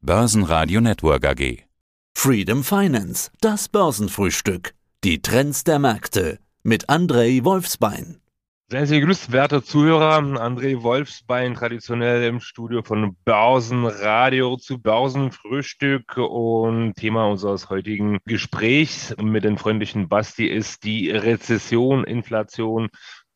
Börsenradio Network AG. Freedom Finance, das Börsenfrühstück. Die Trends der Märkte mit Andrei Wolfsbein. Seien Sie gegrüßt, werte Zuhörer. André Wolfsbein, traditionell im Studio von Börsenradio zu Börsenfrühstück. Und Thema unseres heutigen Gesprächs mit den freundlichen Basti ist die Rezession, Inflation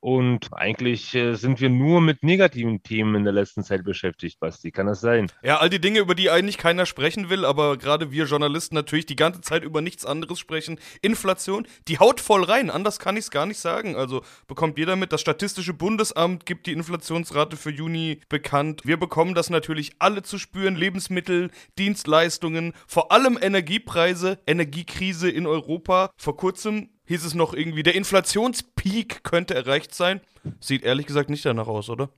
und eigentlich äh, sind wir nur mit negativen Themen in der letzten Zeit beschäftigt, Basti. Kann das sein? Ja, all die Dinge, über die eigentlich keiner sprechen will, aber gerade wir Journalisten natürlich die ganze Zeit über nichts anderes sprechen. Inflation, die haut voll rein. Anders kann ich es gar nicht sagen. Also bekommt jeder mit. Das Statistische Bundesamt gibt die Inflationsrate für Juni bekannt. Wir bekommen das natürlich alle zu spüren. Lebensmittel, Dienstleistungen, vor allem Energiepreise, Energiekrise in Europa. Vor kurzem hieß es noch irgendwie, der Inflationspeak könnte erreicht sein. Sieht ehrlich gesagt nicht danach aus, oder?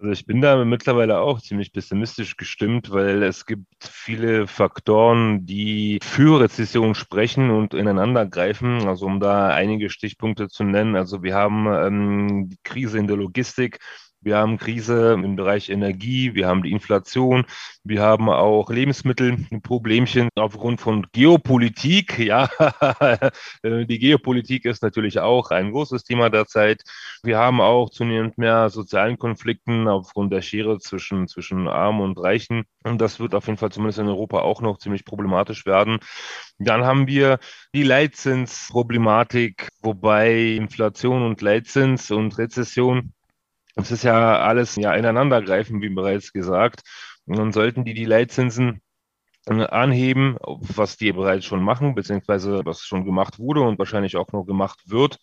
Also ich bin da mittlerweile auch ziemlich pessimistisch gestimmt, weil es gibt viele Faktoren, die für Rezession sprechen und ineinander greifen. Also um da einige Stichpunkte zu nennen. Also wir haben ähm, die Krise in der Logistik, wir haben Krise im Bereich Energie, wir haben die Inflation, wir haben auch Lebensmittelproblemchen aufgrund von Geopolitik. Ja, die Geopolitik ist natürlich auch ein großes Thema derzeit. Wir haben auch zunehmend mehr sozialen Konflikten aufgrund der Schere zwischen, zwischen Armen und Reichen. Und das wird auf jeden Fall zumindest in Europa auch noch ziemlich problematisch werden. Dann haben wir die Leitzinsproblematik, wobei Inflation und Leitzins und Rezession es ist ja alles ja ineinandergreifen, wie bereits gesagt. Und dann sollten die die Leitzinsen äh, anheben, was die bereits schon machen, beziehungsweise was schon gemacht wurde und wahrscheinlich auch noch gemacht wird.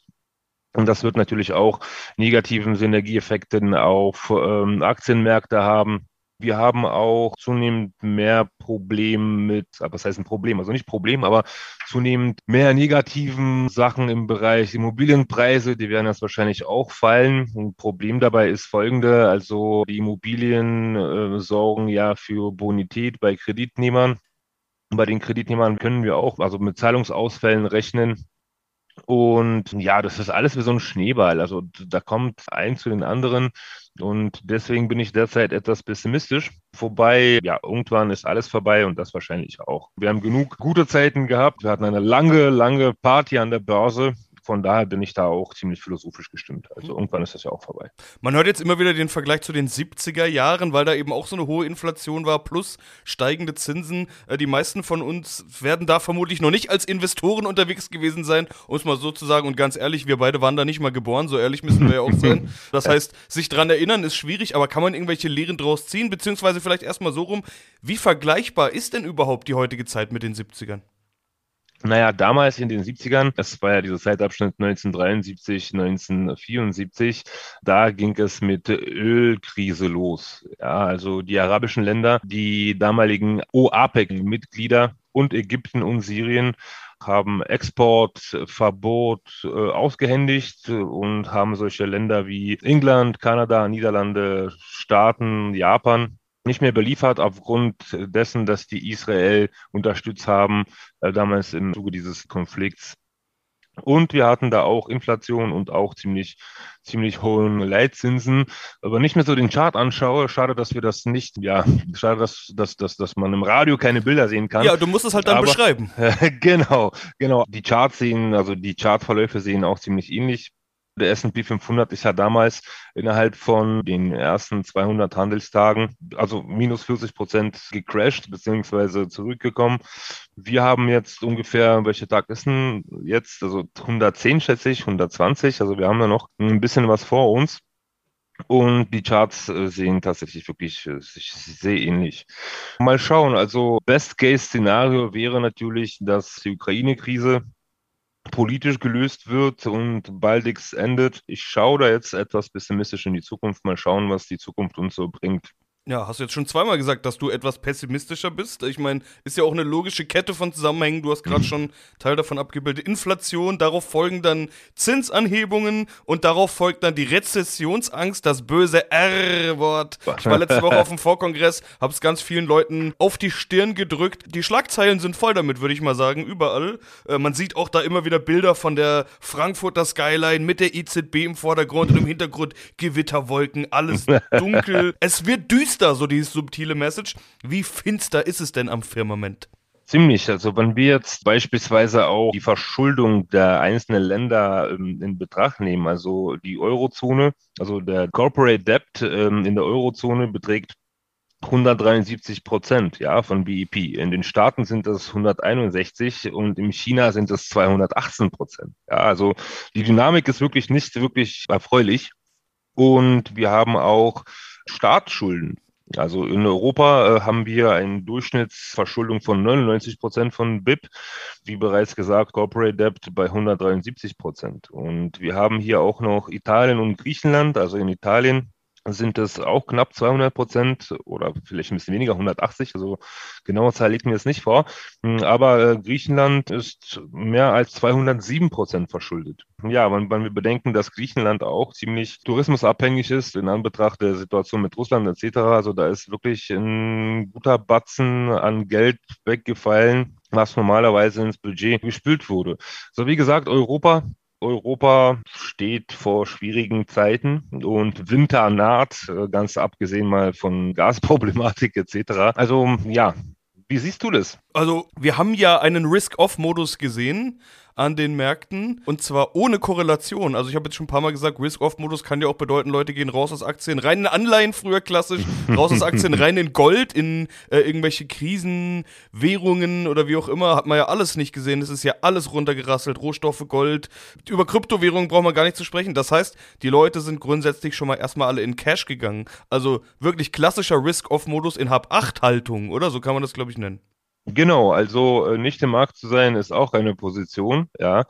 Und das wird natürlich auch negativen Synergieeffekten auf ähm, Aktienmärkte haben. Wir haben auch zunehmend mehr Probleme mit, was heißt ein Problem, also nicht Problem, aber zunehmend mehr negativen Sachen im Bereich Immobilienpreise, die werden jetzt wahrscheinlich auch fallen. Ein Problem dabei ist folgende, also die Immobilien äh, sorgen ja für Bonität bei Kreditnehmern. Bei den Kreditnehmern können wir auch also mit Zahlungsausfällen rechnen, und ja, das ist alles wie so ein Schneeball. Also da kommt ein zu den anderen. Und deswegen bin ich derzeit etwas pessimistisch. Wobei, ja, irgendwann ist alles vorbei und das wahrscheinlich auch. Wir haben genug gute Zeiten gehabt. Wir hatten eine lange, lange Party an der Börse von daher bin ich da auch ziemlich philosophisch gestimmt. Also mhm. irgendwann ist das ja auch vorbei. Man hört jetzt immer wieder den Vergleich zu den 70er Jahren, weil da eben auch so eine hohe Inflation war, plus steigende Zinsen. Äh, die meisten von uns werden da vermutlich noch nicht als Investoren unterwegs gewesen sein, um es mal so zu sagen. Und ganz ehrlich, wir beide waren da nicht mal geboren, so ehrlich müssen wir ja auch sein. Das heißt, sich dran erinnern ist schwierig, aber kann man irgendwelche Lehren draus ziehen? Beziehungsweise vielleicht erstmal so rum, wie vergleichbar ist denn überhaupt die heutige Zeit mit den 70ern? Naja, damals in den 70ern, das war ja dieser Zeitabschnitt 1973, 1974, da ging es mit Ölkrise los. Ja, also die arabischen Länder, die damaligen OAPEC-Mitglieder und Ägypten und Syrien haben Exportverbot äh, ausgehändigt und haben solche Länder wie England, Kanada, Niederlande, Staaten, Japan nicht mehr beliefert aufgrund dessen, dass die Israel unterstützt haben, äh, damals im Zuge dieses Konflikts. Und wir hatten da auch Inflation und auch ziemlich, ziemlich hohen Leitzinsen. Aber nicht mehr so den Chart anschaue, schade, dass wir das nicht, ja, schade, dass, dass, dass, dass man im Radio keine Bilder sehen kann. Ja, du musst es halt dann Aber, beschreiben. genau, genau. Die Charts sehen, also die Chartverläufe sehen auch ziemlich ähnlich der S&P 500 ist ja damals innerhalb von den ersten 200 Handelstagen, also minus 40 Prozent gecrashed beziehungsweise zurückgekommen. Wir haben jetzt ungefähr, welcher Tag ist denn jetzt? Also 110 schätze ich, 120. Also wir haben da noch ein bisschen was vor uns. Und die Charts äh, sehen tatsächlich wirklich äh, sehr ähnlich. Mal schauen, also Best-Case-Szenario wäre natürlich, dass die Ukraine-Krise politisch gelöst wird und baldigst endet. Ich schaue da jetzt etwas pessimistisch in die Zukunft. Mal schauen, was die Zukunft uns so bringt. Ja, hast du jetzt schon zweimal gesagt, dass du etwas pessimistischer bist. Ich meine, ist ja auch eine logische Kette von Zusammenhängen. Du hast gerade schon Teil davon abgebildet. Inflation, darauf folgen dann Zinsanhebungen und darauf folgt dann die Rezessionsangst, das böse R-Wort. Ich war letzte Woche auf dem Vorkongress, hab's ganz vielen Leuten auf die Stirn gedrückt. Die Schlagzeilen sind voll damit, würde ich mal sagen, überall. Äh, man sieht auch da immer wieder Bilder von der Frankfurter Skyline mit der EZB im Vordergrund und im Hintergrund Gewitterwolken, alles dunkel. es wird düster finster, so die subtile Message. Wie finster ist es denn am Firmament? Ziemlich. Also wenn wir jetzt beispielsweise auch die Verschuldung der einzelnen Länder ähm, in Betracht nehmen, also die Eurozone, also der Corporate Debt ähm, in der Eurozone beträgt 173 Prozent ja, von BIP. In den Staaten sind das 161 und in China sind es 218 Prozent. Ja, also die Dynamik ist wirklich nicht wirklich erfreulich. Und wir haben auch Staatsschulden. Also in Europa äh, haben wir eine Durchschnittsverschuldung von 99 Prozent von BIP, wie bereits gesagt, Corporate Debt bei 173 Prozent. Und wir haben hier auch noch Italien und Griechenland. Also in Italien sind es auch knapp 200 Prozent oder vielleicht ein bisschen weniger, 180. Also genaue Zahl liegt mir jetzt nicht vor. Hm, aber äh, Griechenland ist mehr als 207 Prozent verschuldet. Ja, wenn, wenn wir bedenken, dass Griechenland auch ziemlich tourismusabhängig ist in Anbetracht der Situation mit Russland etc. Also da ist wirklich ein guter Batzen an Geld weggefallen, was normalerweise ins Budget gespült wurde. So wie gesagt, Europa Europa steht vor schwierigen Zeiten und Winter naht, äh, ganz abgesehen mal von Gasproblematik etc. Also ja, wie siehst du das? Also wir haben ja einen Risk-Off-Modus gesehen an den Märkten und zwar ohne Korrelation. Also ich habe jetzt schon ein paar Mal gesagt, Risk-Off-Modus kann ja auch bedeuten, Leute gehen raus aus Aktien, rein in Anleihen früher klassisch, raus aus Aktien, rein in Gold, in äh, irgendwelche Krisen, Währungen oder wie auch immer, hat man ja alles nicht gesehen. Es ist ja alles runtergerasselt, Rohstoffe, Gold. Über Kryptowährungen braucht man gar nicht zu sprechen. Das heißt, die Leute sind grundsätzlich schon mal erstmal alle in Cash gegangen. Also wirklich klassischer Risk-Off-Modus in Hab-8-Haltung, oder? So kann man das, glaube ich, nennen. Genau, also äh, nicht im Markt zu sein ist auch eine Position, ja.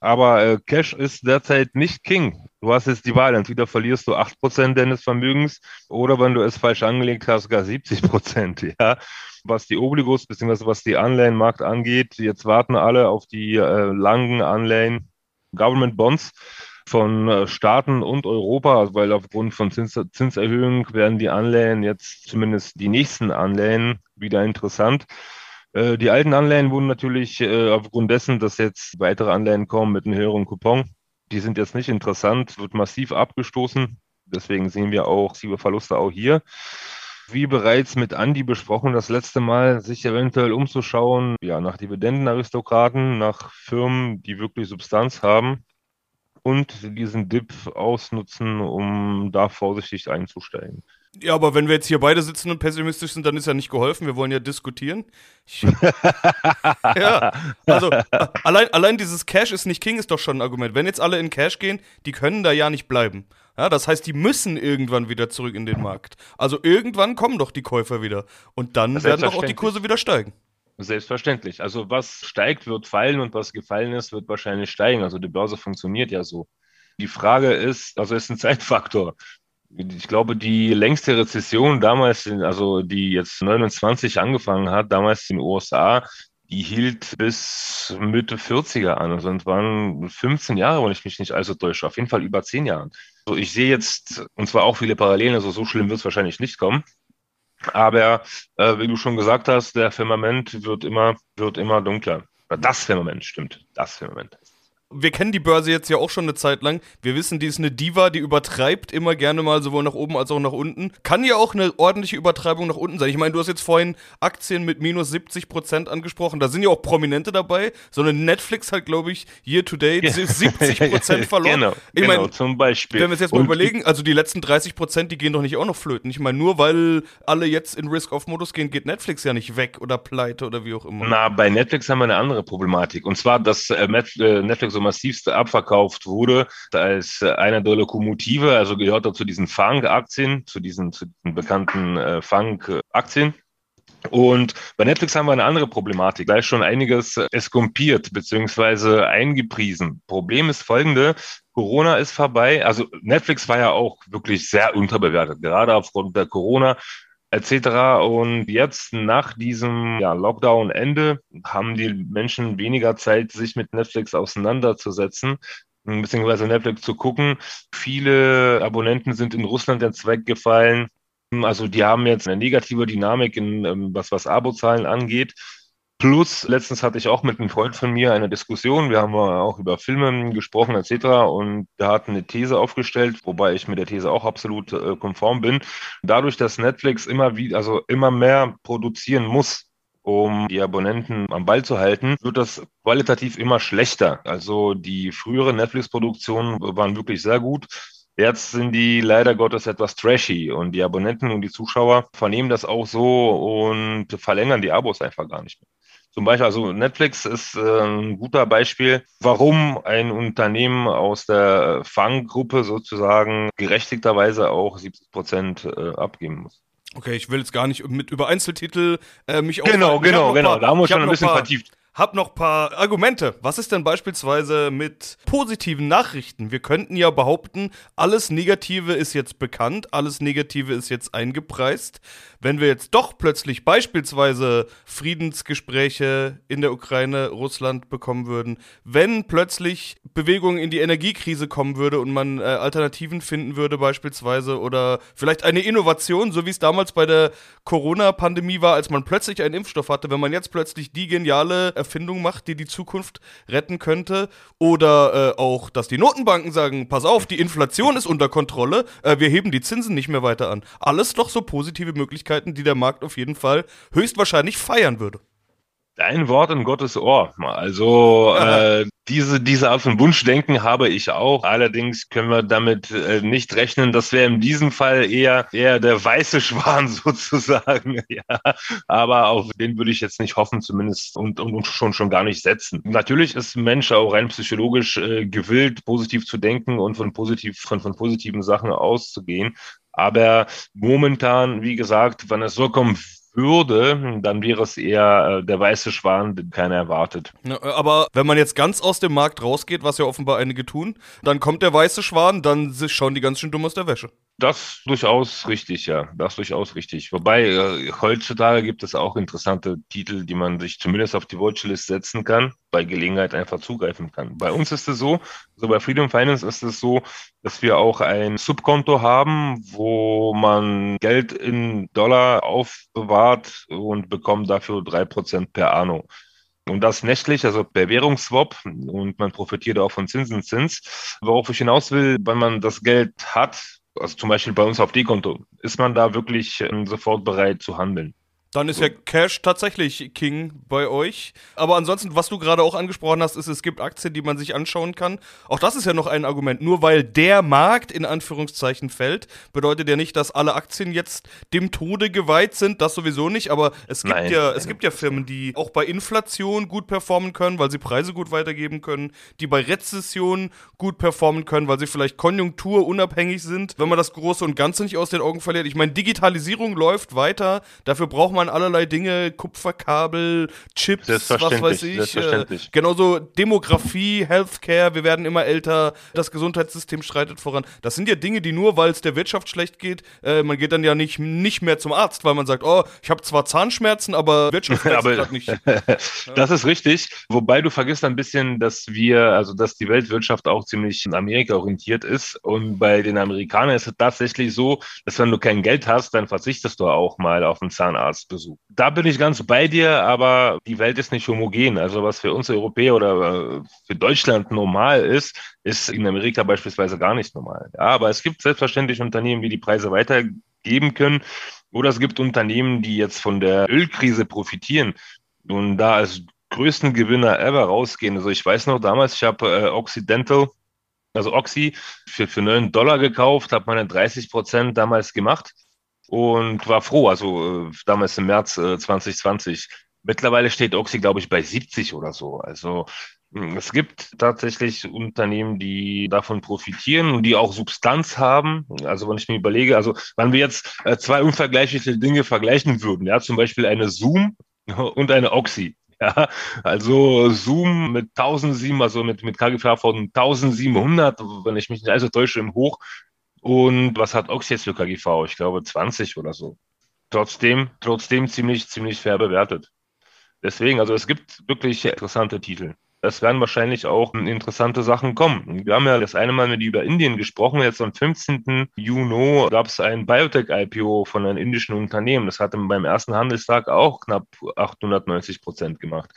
Aber äh, Cash ist derzeit nicht King. Du hast jetzt die Wahl, entweder verlierst du acht Prozent deines Vermögens oder wenn du es falsch angelegt hast, gar 70 Prozent, ja. Was die Obligos bzw. was die Anleihenmarkt angeht, jetzt warten alle auf die äh, langen Anleihen, Government Bonds von äh, Staaten und Europa, weil aufgrund von Zins Zinserhöhungen werden die Anleihen jetzt zumindest die nächsten Anleihen wieder interessant. Äh, die alten Anleihen wurden natürlich äh, aufgrund dessen, dass jetzt weitere Anleihen kommen mit einem höheren Coupon, die sind jetzt nicht interessant, wird massiv abgestoßen. Deswegen sehen wir auch Verluste auch hier. Wie bereits mit Andi besprochen, das letzte Mal, sich eventuell umzuschauen, ja, nach Dividendenaristokraten, nach Firmen, die wirklich Substanz haben und diesen Dip ausnutzen, um da vorsichtig einzusteigen. Ja, aber wenn wir jetzt hier beide sitzen und pessimistisch sind, dann ist ja nicht geholfen. Wir wollen ja diskutieren. Ich, ja, also allein, allein dieses Cash ist nicht King ist doch schon ein Argument. Wenn jetzt alle in Cash gehen, die können da ja nicht bleiben. Ja, das heißt, die müssen irgendwann wieder zurück in den Markt. Also irgendwann kommen doch die Käufer wieder. Und dann werden doch auch die Kurse wieder steigen. Selbstverständlich. Also was steigt, wird fallen und was gefallen ist, wird wahrscheinlich steigen. Also die Börse funktioniert ja so. Die Frage ist, also ist ein Zeitfaktor ich glaube, die längste Rezession damals, also die jetzt 29 angefangen hat, damals in den USA, die hielt bis Mitte 40er an. Also es waren 15 Jahre, wenn ich mich nicht allzu täusche. Auf jeden Fall über 10 Jahren. Also ich sehe jetzt, und zwar auch viele Parallelen, also so schlimm wird es wahrscheinlich nicht kommen. Aber äh, wie du schon gesagt hast, der Firmament wird immer, wird immer dunkler. Das Firmament, stimmt. Das Firmament wir kennen die Börse jetzt ja auch schon eine Zeit lang. Wir wissen, die ist eine Diva, die übertreibt immer gerne mal sowohl nach oben als auch nach unten. Kann ja auch eine ordentliche Übertreibung nach unten sein. Ich meine, du hast jetzt vorhin Aktien mit minus 70 Prozent angesprochen. Da sind ja auch Prominente dabei, sondern Netflix hat, glaube ich, year to date 70 Prozent verloren. genau, ich genau, mein, zum Beispiel. Wenn wir es jetzt mal Und überlegen, also die letzten 30 Prozent, die gehen doch nicht auch noch flöten. Ich meine, nur weil alle jetzt in Risk-Off-Modus gehen, geht Netflix ja nicht weg oder pleite oder wie auch immer. Na, bei Netflix haben wir eine andere Problematik. Und zwar, dass äh, äh Netflix so massivst abverkauft wurde, als einer der Lokomotive, also gehört er zu diesen Fang-Aktien, zu diesen, zu diesen bekannten äh, Fang-Aktien. Und bei Netflix haben wir eine andere Problematik. Da ist schon einiges eskompiert beziehungsweise eingepriesen. Problem ist folgende. Corona ist vorbei. Also Netflix war ja auch wirklich sehr unterbewertet, gerade aufgrund der Corona etc. Und jetzt nach diesem ja, Lockdown-Ende haben die Menschen weniger Zeit, sich mit Netflix auseinanderzusetzen beziehungsweise Netflix zu gucken. Viele Abonnenten sind in Russland jetzt weggefallen. Also die haben jetzt eine negative Dynamik, in, ähm, was, was Abozahlen angeht. Plus, letztens hatte ich auch mit einem Freund von mir eine Diskussion. Wir haben auch über Filme gesprochen etc. Und der hat eine These aufgestellt, wobei ich mit der These auch absolut äh, konform bin. Dadurch, dass Netflix immer wieder, also immer mehr produzieren muss, um die Abonnenten am Ball zu halten, wird das qualitativ immer schlechter. Also die früheren Netflix-Produktionen waren wirklich sehr gut. Jetzt sind die leider Gottes etwas trashy und die Abonnenten und die Zuschauer vernehmen das auch so und verlängern die Abos einfach gar nicht mehr. Zum Beispiel, also Netflix ist äh, ein guter Beispiel, warum ein Unternehmen aus der Fanggruppe sozusagen gerechtigterweise auch 70 Prozent äh, abgeben muss. Okay, ich will jetzt gar nicht mit über Einzeltitel äh, mich Genau, genau, genau. Da haben wir schon ein bisschen vertieft. Hab noch paar Argumente. Was ist denn beispielsweise mit positiven Nachrichten? Wir könnten ja behaupten, alles Negative ist jetzt bekannt, alles Negative ist jetzt eingepreist. Wenn wir jetzt doch plötzlich beispielsweise Friedensgespräche in der Ukraine, Russland bekommen würden, wenn plötzlich Bewegung in die Energiekrise kommen würde und man äh, Alternativen finden würde beispielsweise oder vielleicht eine Innovation, so wie es damals bei der Corona-Pandemie war, als man plötzlich einen Impfstoff hatte, wenn man jetzt plötzlich die geniale Erfindung macht, die die Zukunft retten könnte oder äh, auch, dass die Notenbanken sagen, pass auf, die Inflation ist unter Kontrolle, äh, wir heben die Zinsen nicht mehr weiter an. Alles doch so positive Möglichkeiten Möglichkeiten, die der Markt auf jeden Fall höchstwahrscheinlich feiern würde. Dein Wort in Gottes Ohr. Also äh, diese, diese Art von Wunschdenken habe ich auch. Allerdings können wir damit äh, nicht rechnen. Das wäre in diesem Fall eher, eher der weiße Schwan sozusagen. ja. Aber auf den würde ich jetzt nicht hoffen, zumindest und, und, und schon, schon gar nicht setzen. Natürlich ist ein Mensch auch rein psychologisch äh, gewillt, positiv zu denken und von, positiv, von, von positiven Sachen auszugehen. Aber momentan, wie gesagt, wenn es so kommen würde, dann wäre es eher äh, der weiße Schwan, den keiner erwartet. Ja, aber wenn man jetzt ganz aus dem Markt rausgeht, was ja offenbar einige tun, dann kommt der weiße Schwan, dann schauen die ganz schön dumm aus der Wäsche. Das durchaus richtig, ja. Das durchaus richtig. Wobei, äh, heutzutage gibt es auch interessante Titel, die man sich zumindest auf die Watchlist setzen kann, bei Gelegenheit einfach zugreifen kann. Bei uns ist es so, also bei Freedom Finance ist es so, dass wir auch ein Subkonto haben, wo man Geld in Dollar aufbewahrt und bekommt dafür drei Prozent per Anno. Und das nächtlich, also per Währungsswap und man profitiert auch von Zinseszins. Worauf ich hinaus will, wenn man das Geld hat, also zum Beispiel bei uns auf D-Konto, ist man da wirklich ähm, sofort bereit zu handeln. Dann ist ja Cash tatsächlich King bei euch. Aber ansonsten, was du gerade auch angesprochen hast, ist, es gibt Aktien, die man sich anschauen kann. Auch das ist ja noch ein Argument. Nur weil der Markt in Anführungszeichen fällt, bedeutet ja nicht, dass alle Aktien jetzt dem Tode geweiht sind. Das sowieso nicht. Aber es gibt Nein. ja, es gibt ja Firmen, die auch bei Inflation gut performen können, weil sie Preise gut weitergeben können, die bei Rezession gut performen können, weil sie vielleicht konjunkturunabhängig sind. Wenn man das Große und Ganze nicht aus den Augen verliert. Ich meine, Digitalisierung läuft weiter. Dafür braucht man an allerlei Dinge, Kupferkabel, Chips, was weiß ich. Äh, genauso Demografie, Healthcare, wir werden immer älter, das Gesundheitssystem schreitet voran. Das sind ja Dinge, die nur, weil es der Wirtschaft schlecht geht, äh, man geht dann ja nicht, nicht mehr zum Arzt, weil man sagt, oh, ich habe zwar Zahnschmerzen, aber Wirtschaft aber nicht. das ist richtig. Wobei du vergisst ein bisschen, dass wir, also dass die Weltwirtschaft auch ziemlich in Amerika orientiert ist. Und bei den Amerikanern ist es tatsächlich so, dass wenn du kein Geld hast, dann verzichtest du auch mal auf einen Zahnarzt. Besuch. Da bin ich ganz bei dir, aber die Welt ist nicht homogen. Also was für uns Europäer oder äh, für Deutschland normal ist, ist in Amerika beispielsweise gar nicht normal. Ja, aber es gibt selbstverständlich Unternehmen, die die Preise weitergeben können. Oder es gibt Unternehmen, die jetzt von der Ölkrise profitieren und da als größten Gewinner ever rausgehen. Also ich weiß noch damals, ich habe äh, Occidental, also Oxy, für, für 9 Dollar gekauft, habe meine 30 Prozent damals gemacht und war froh, also äh, damals im März äh, 2020. Mittlerweile steht Oxy, glaube ich, bei 70 oder so. Also hm, es gibt tatsächlich Unternehmen, die davon profitieren und die auch Substanz haben. Also wenn ich mir überlege, also wenn wir jetzt äh, zwei unvergleichliche Dinge vergleichen würden, ja, zum Beispiel eine Zoom und eine Oxy. Ja, also Zoom mit 1007, also mit, mit KGV von 1700, wenn ich mich nicht also täusche, im Hoch und was hat Ox jetzt für KGV? Ich glaube 20 oder so. Trotzdem, trotzdem ziemlich, ziemlich fair bewertet. Deswegen, also es gibt wirklich interessante Titel. es werden wahrscheinlich auch interessante Sachen kommen. Wir haben ja das eine Mal mit über Indien gesprochen. Jetzt am 15. Juni gab es ein Biotech-IPO von einem indischen Unternehmen. Das hat beim ersten Handelstag auch knapp 890 Prozent gemacht.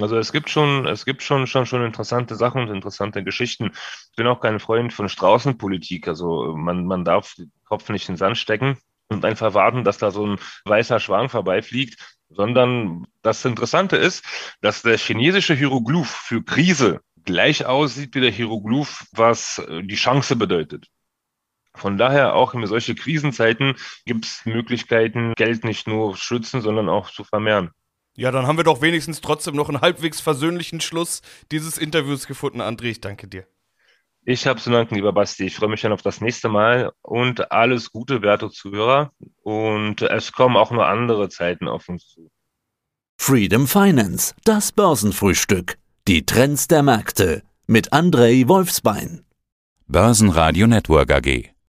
Also es gibt schon, es gibt schon, schon, schon interessante Sachen und interessante Geschichten. Ich bin auch kein Freund von Straußenpolitik. Also man, man darf den Kopf nicht in den Sand stecken und einfach warten, dass da so ein weißer Schwan vorbeifliegt, sondern das Interessante ist, dass der chinesische Hieroglyph für Krise gleich aussieht wie der Hieroglyph, was äh, die Chance bedeutet. Von daher auch in solche Krisenzeiten gibt es Möglichkeiten, Geld nicht nur schützen, sondern auch zu vermehren. Ja, dann haben wir doch wenigstens trotzdem noch einen halbwegs versöhnlichen Schluss dieses Interviews gefunden, André. Ich danke dir. Ich habe zu danken, lieber Basti. Ich freue mich dann auf das nächste Mal und alles Gute, werte Zuhörer. Und es kommen auch nur andere Zeiten auf uns zu. Freedom Finance, das Börsenfrühstück. Die Trends der Märkte mit Andrei Wolfsbein. Börsenradio Network AG.